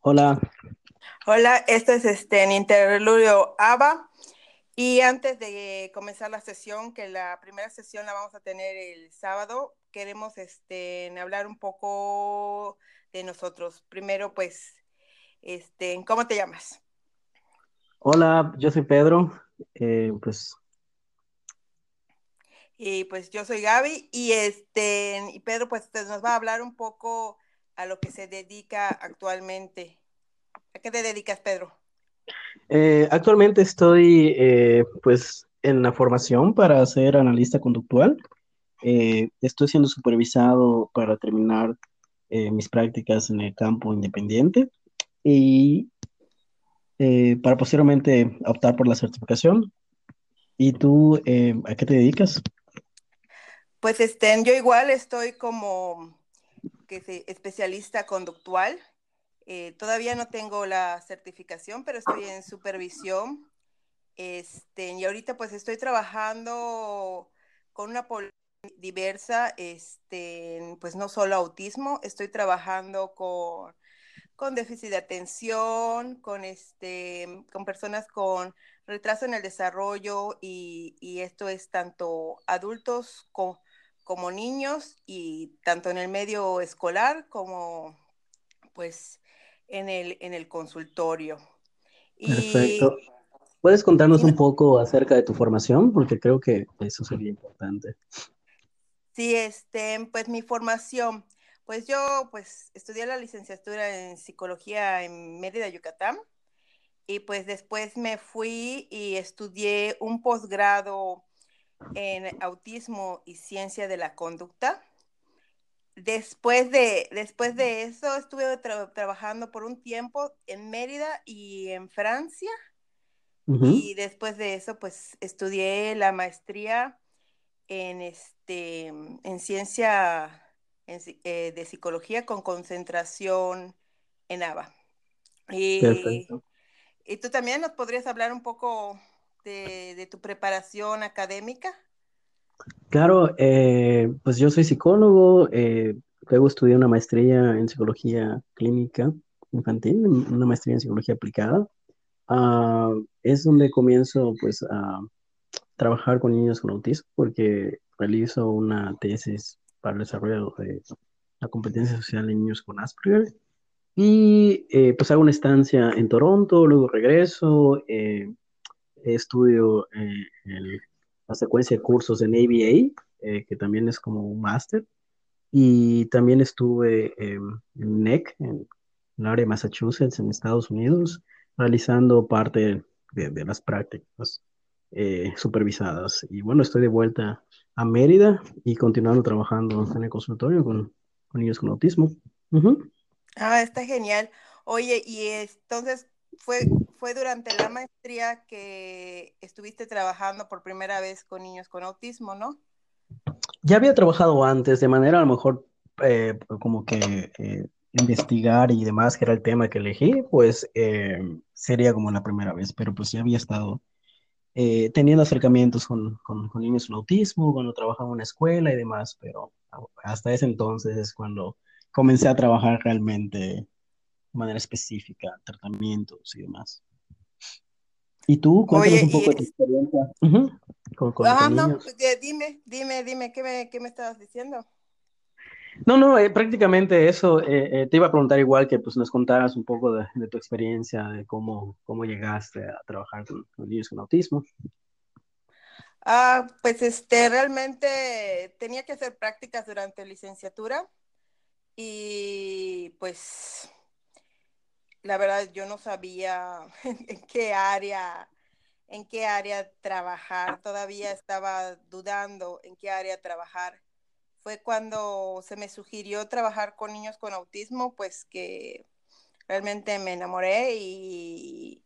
Hola. Hola, esto es este en Interludio ABA. Y antes de comenzar la sesión, que la primera sesión la vamos a tener el sábado, queremos este, hablar un poco de nosotros. Primero, pues, este, ¿cómo te llamas? Hola, yo soy Pedro. Eh, pues. Y pues yo soy Gaby y este, y Pedro pues nos va a hablar un poco a lo que se dedica actualmente. ¿A qué te dedicas, Pedro? Eh, actualmente estoy eh, pues en la formación para ser analista conductual. Eh, estoy siendo supervisado para terminar mis prácticas en el campo independiente y para posteriormente optar por la certificación. ¿Y tú a qué te dedicas? Pues este, yo igual estoy como que es especialista conductual. Eh, todavía no tengo la certificación, pero estoy en supervisión. Este, y ahorita pues estoy trabajando con una diversa, este, pues no solo autismo, estoy trabajando con, con déficit de atención, con, este, con personas con retraso en el desarrollo y, y esto es tanto adultos como niños y tanto en el medio escolar como pues en el, en el consultorio. Perfecto. ¿Puedes contarnos un poco acerca de tu formación? Porque creo que eso sería importante. Sí, este, pues mi formación, pues yo pues estudié la licenciatura en psicología en Mérida, Yucatán, y pues después me fui y estudié un posgrado en autismo y ciencia de la conducta. Después de, después de eso estuve trabajando por un tiempo en Mérida y en Francia. Y después de eso, pues estudié la maestría en, este, en ciencia eh, de psicología con concentración en ABA. Y, y tú también nos podrías hablar un poco de, tu preparación académica? Claro, eh, pues yo soy psicólogo, eh, luego estudié una maestría en psicología clínica infantil, una maestría en psicología aplicada. Ah, es donde comienzo pues a trabajar con niños con autismo porque realizo una tesis para el desarrollo de la competencia social en niños con Asperger. Y eh, pues hago una estancia en Toronto, luego regreso, estudio eh, la secuencia de cursos en ABA, eh, que también es como un máster, y también estuve en NEC, en el área de Massachusetts, en Estados Unidos, realizando parte de, las prácticas eh, supervisadas. Y bueno, estoy de vuelta a Mérida y continuando trabajando en el consultorio con, niños con autismo. Ah, está genial. Oye, y entonces, fue, fue durante la maestría que estuviste trabajando por primera vez con niños con autismo, ¿no? Ya había trabajado antes, de manera a lo mejor eh, como que eh, investigar y demás, que era el tema que elegí, pues eh, sería como la primera vez, pero pues ya había estado teniendo acercamientos con, con, con, niños con autismo, cuando trabajaba en una escuela y demás, pero hasta ese entonces es cuando comencé a trabajar realmente manera específica, tratamientos y demás. ¿Y tú? Cuéntanos un poco de tu experiencia con, con, no, pues, dime, dime, dime, ¿qué me, qué me estabas diciendo? No, no, eh, prácticamente eso. Eh, eh, te iba a preguntar igual que pues nos contaras un poco de, tu experiencia, de cómo, cómo llegaste a trabajar con, niños con autismo. Ah, pues este, realmente tenía que hacer prácticas durante licenciatura y pues la verdad yo no sabía en qué área, en qué área trabajar, todavía estaba dudando en qué área trabajar. Fue cuando se me sugirió trabajar con niños con autismo, pues que realmente me enamoré y,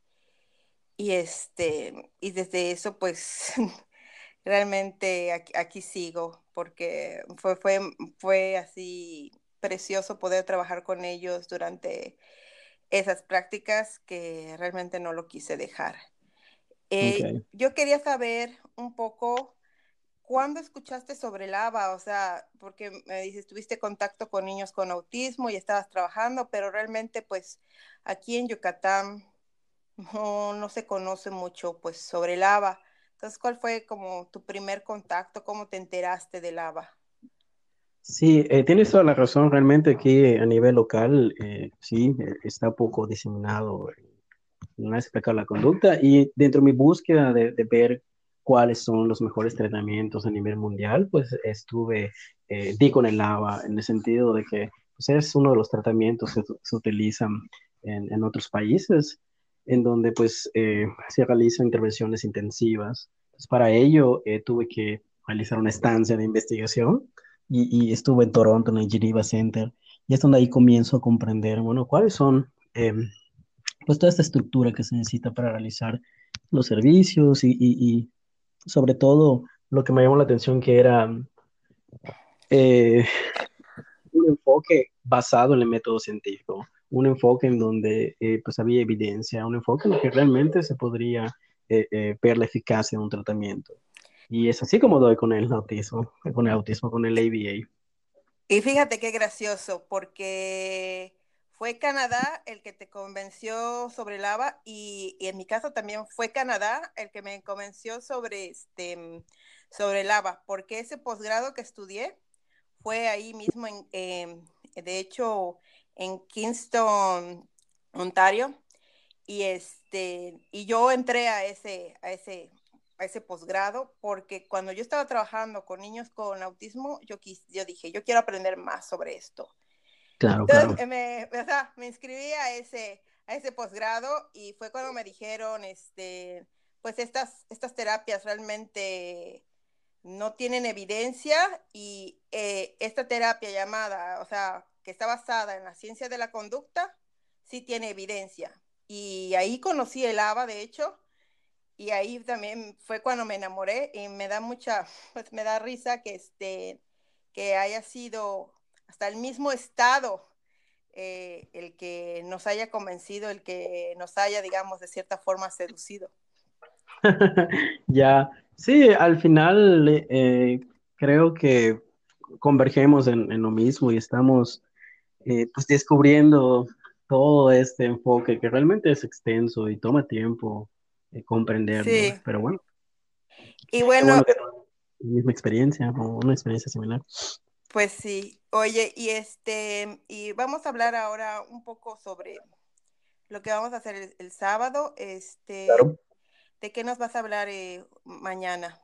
y este, y desde eso pues realmente aquí, aquí, sigo porque fue, fue, fue así precioso poder trabajar con ellos durante esas prácticas que realmente no lo quise dejar. Eh, yo quería saber un poco, ¿cuándo escuchaste sobre el ABA? O sea, porque me dices, tuviste contacto con niños con autismo y estabas trabajando, pero realmente pues aquí en Yucatán no, no se conoce mucho pues sobre el ABA. Entonces, ¿cuál fue como tu primer contacto? ¿Cómo te enteraste del ABA? Sí, eh, tienes toda la razón. Realmente aquí a nivel local, eh, sí, eh, está poco diseminado no explicado la conducta y dentro de mi búsqueda de, ver cuáles son los mejores tratamientos a nivel mundial, pues estuve, di con el ABA en el sentido de que pues, es uno de los tratamientos que se utilizan en, en otros países en donde pues eh, se realizan intervenciones intensivas. Pues, para ello eh, tuve que realizar una estancia de investigación y, estuve en Toronto, en el Geneva Center, y es donde ahí comienzo a comprender, bueno, cuáles son em, pues toda esta estructura que se necesita para realizar los servicios y, y sobre todo lo que me llamó la atención que era eh, un enfoque basado en el método científico un enfoque en donde eh, pues había evidencia, un enfoque en el que realmente se podría eh, ver la eficacia de un tratamiento. Y es así como doy con el autismo, con el autismo, con el ABA. Y fíjate qué gracioso, porque fue Canadá el que te convenció sobre el ABA y, en mi caso también fue Canadá el que me convenció sobre, este, sobre el ABA, porque ese posgrado que estudié fue ahí mismo, en, em, de hecho, en Kingston, Ontario. Y, este, y yo entré a ese, a ese, a ese posgrado porque cuando yo estaba trabajando con niños con autismo, yo, quis, yo dije, yo quiero aprender más sobre esto. Claro, Entonces, Me, o sea, me inscribí a ese, a ese posgrado y fue cuando me dijeron, este, pues estas, estas terapias realmente no tienen evidencia y eh, esta terapia llamada, o sea, que está basada en la ciencia de la conducta, sí tiene evidencia. Y ahí conocí el ABA, de hecho, y ahí también fue cuando me enamoré y me da mucha, pues me da risa que, este, que haya sido hasta el mismo estado eh, el que nos haya convencido, el que nos haya, digamos, de cierta forma seducido. ya, sí, al final eh, creo que convergemos en, en, lo mismo y estamos eh, pues descubriendo todo este enfoque que realmente es extenso y toma tiempo comprenderlo, pero bueno. Y bueno, misma experiencia o una experiencia similar. Pues sí, oye, y este, y vamos a hablar ahora un poco sobre lo que vamos a hacer el, sábado, este, ¿de qué nos vas a hablar eh, mañana?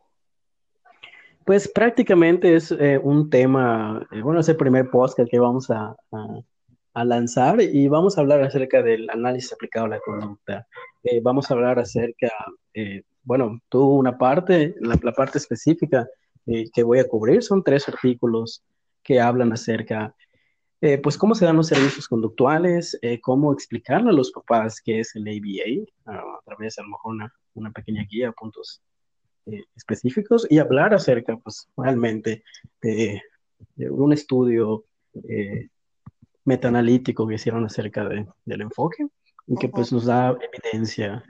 Pues prácticamente es eh, un tema, eh, bueno, es el primer podcast que vamos a, lanzar y vamos a hablar acerca del análisis aplicado a la conducta. Eh, vamos a hablar acerca, bueno, tú una parte, la, parte específica que voy a cubrir son tres artículos que hablan acerca, pues, cómo se dan los servicios conductuales, cómo explicarle a los papás qué es el ABA, a través de a lo mejor una, una pequeña guía, puntos eh, específicos y hablar acerca, pues, realmente de, un estudio eh, metaanalítico que hicieron acerca del enfoque y que, pues, nos da evidencia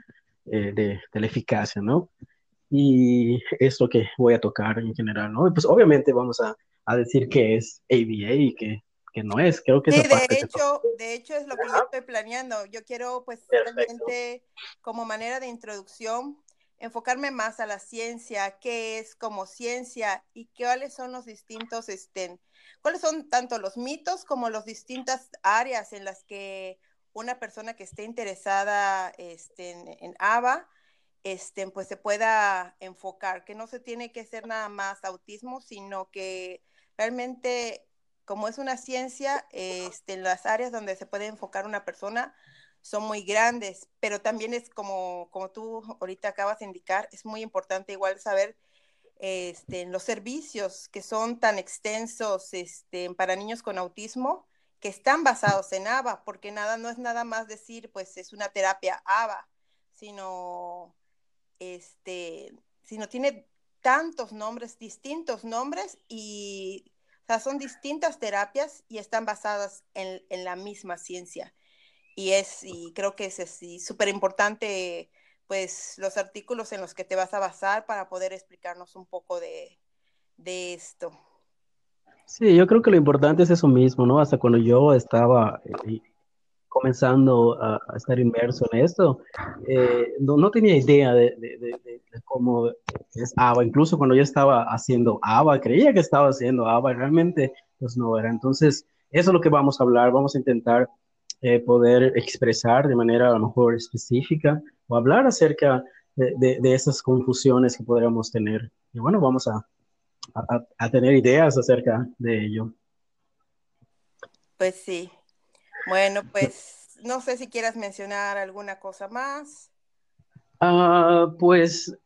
eh, de, la eficacia, ¿no? Y es lo que voy a tocar en general, ¿no? Y pues, obviamente, vamos a, a decir qué es ABA y qué, que no es. Creo que sí, de hecho, de hecho es lo que yo estoy planeando. Yo quiero, pues, realmente, como manera de introducción, enfocarme más a la ciencia, qué es como ciencia y cuáles son los distintos, este, cuáles son tanto los mitos como las distintas áreas en las que una persona que esté interesada este, en, ABA, este, pues se pueda enfocar, que no se tiene que ser nada más autismo, sino que realmente como es una ciencia, este, las áreas donde se puede enfocar una persona, son muy grandes, pero también es como, como tú ahorita acabas de indicar, es muy importante igual saber este, los servicios que son tan extensos este, para niños con autismo, que están basados en ABA, porque nada, no es nada más decir, pues es una terapia ABA, sino, este, sino tiene tantos nombres, distintos nombres, y o sea, son distintas terapias y están basadas en, en la misma ciencia y es, y creo que es súper importante pues los artículos en los que te vas a basar para poder explicarnos un poco de, de esto. Sí, yo creo que lo importante es eso mismo, ¿no? Hasta cuando yo estaba eh, comenzando a, estar inmerso en esto, eh, no, tenía idea de, cómo es ABA. Incluso cuando yo estaba haciendo ABA, creía que estaba haciendo ABA, realmente pues no era. Entonces, eso es lo que vamos a hablar. Vamos a intentar eh, poder expresar de manera a lo mejor específica o hablar acerca de, esas confusiones que podríamos tener. Y bueno, vamos a, a tener ideas acerca de ello. Pues sí, bueno, pues no sé si quieras mencionar alguna cosa más. Ah, pues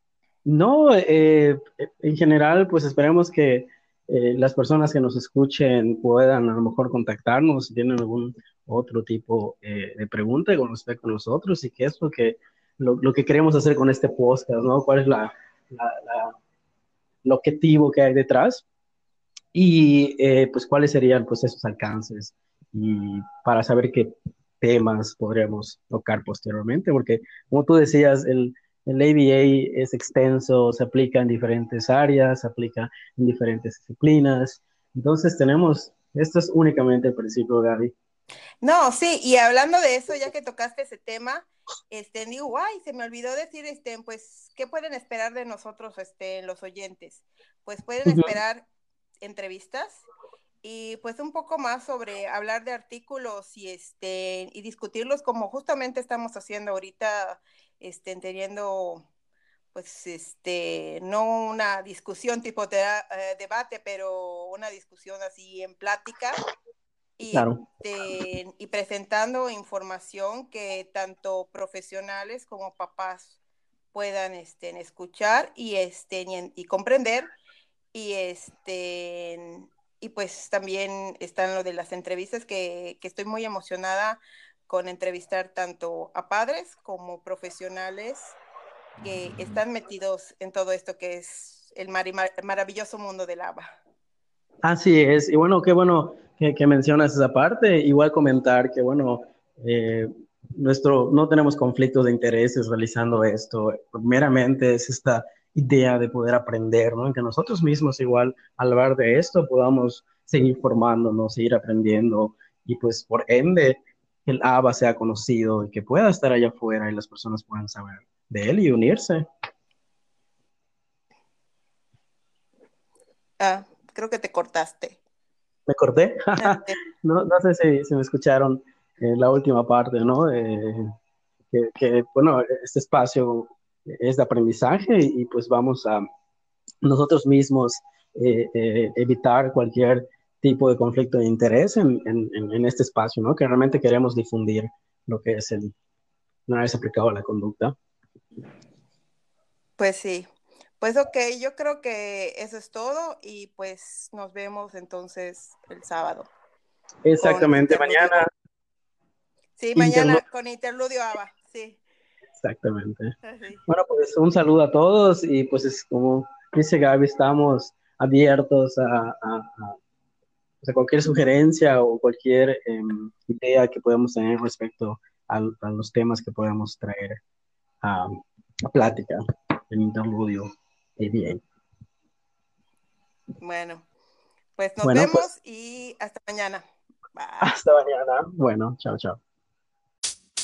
no, eh, en general, pues esperemos que eh, las personas que nos escuchen puedan a lo mejor contactarnos si tienen algún otro tipo eh, de pregunta con respecto a nosotros y qué es lo que, lo, que queremos hacer con este podcast, ¿no? ¿Cuál es la, el objetivo que hay detrás? Y pues cuáles serían pues esos alcances y para saber qué temas podríamos tocar posteriormente, porque como tú decías, el, el ABA es extenso, se aplica en diferentes áreas, se aplica en diferentes disciplinas. Entonces tenemos, esto es únicamente el principio, Gaby. No, sí, y hablando de eso, ya que tocaste ese tema, este, digo, guay, se me olvidó decir, este, pues, ¿qué pueden esperar de nosotros, este, los oyentes? Pues pueden esperar entrevistas, y pues un poco más sobre hablar de artículos y este y discutirlos como justamente estamos haciendo ahorita este teniendo pues este no una discusión tipo de, eh, debate pero una discusión así en plática y, este, y presentando información que tanto profesionales como papás puedan este, escuchar y, este, y comprender y este y pues también están lo de las entrevistas que, estoy muy emocionada con entrevistar tanto a padres como profesionales que están metidos en todo esto que es el maravilloso mundo del agua. Así es, y bueno, qué bueno que, mencionas esa parte. Igual comentar que, bueno, eh, nuestro, no tenemos conflictos de intereses realizando esto. Meramente es esta idea de poder aprender, ¿no? Que nosotros mismos igual al hablar de esto podamos seguir formándonos, seguir aprendiendo y pues por ende el ABA sea conocido y que pueda estar allá afuera y las personas puedan saber de él y unirse. Ah, creo que te cortaste. ¿Me corté? no, no, sé si, si me escucharon en la última parte, ¿no? que, que, bueno, este espacio es de aprendizaje y pues vamos a nosotros mismos eh, eh, evitar cualquier tipo de conflicto de interés en, en, este espacio, ¿no? Que realmente queremos difundir lo que es el una vez aplicado a la conducta. Pues sí. Pues ok, yo creo que eso es todo y pues nos vemos entonces el sábado. Exactamente, mañana. Sí, mañana con Interludio ABA, sí. Exactamente. Bueno, pues un saludo a todos y pues es como dice Gaby, estamos abiertos a, cualquier sugerencia o cualquier em, idea que podamos tener respecto a, los temas que podamos traer a, plática en interludio y bien. Bueno, pues nos vemos pues y hasta mañana. Hasta mañana. Bueno, chao, chao.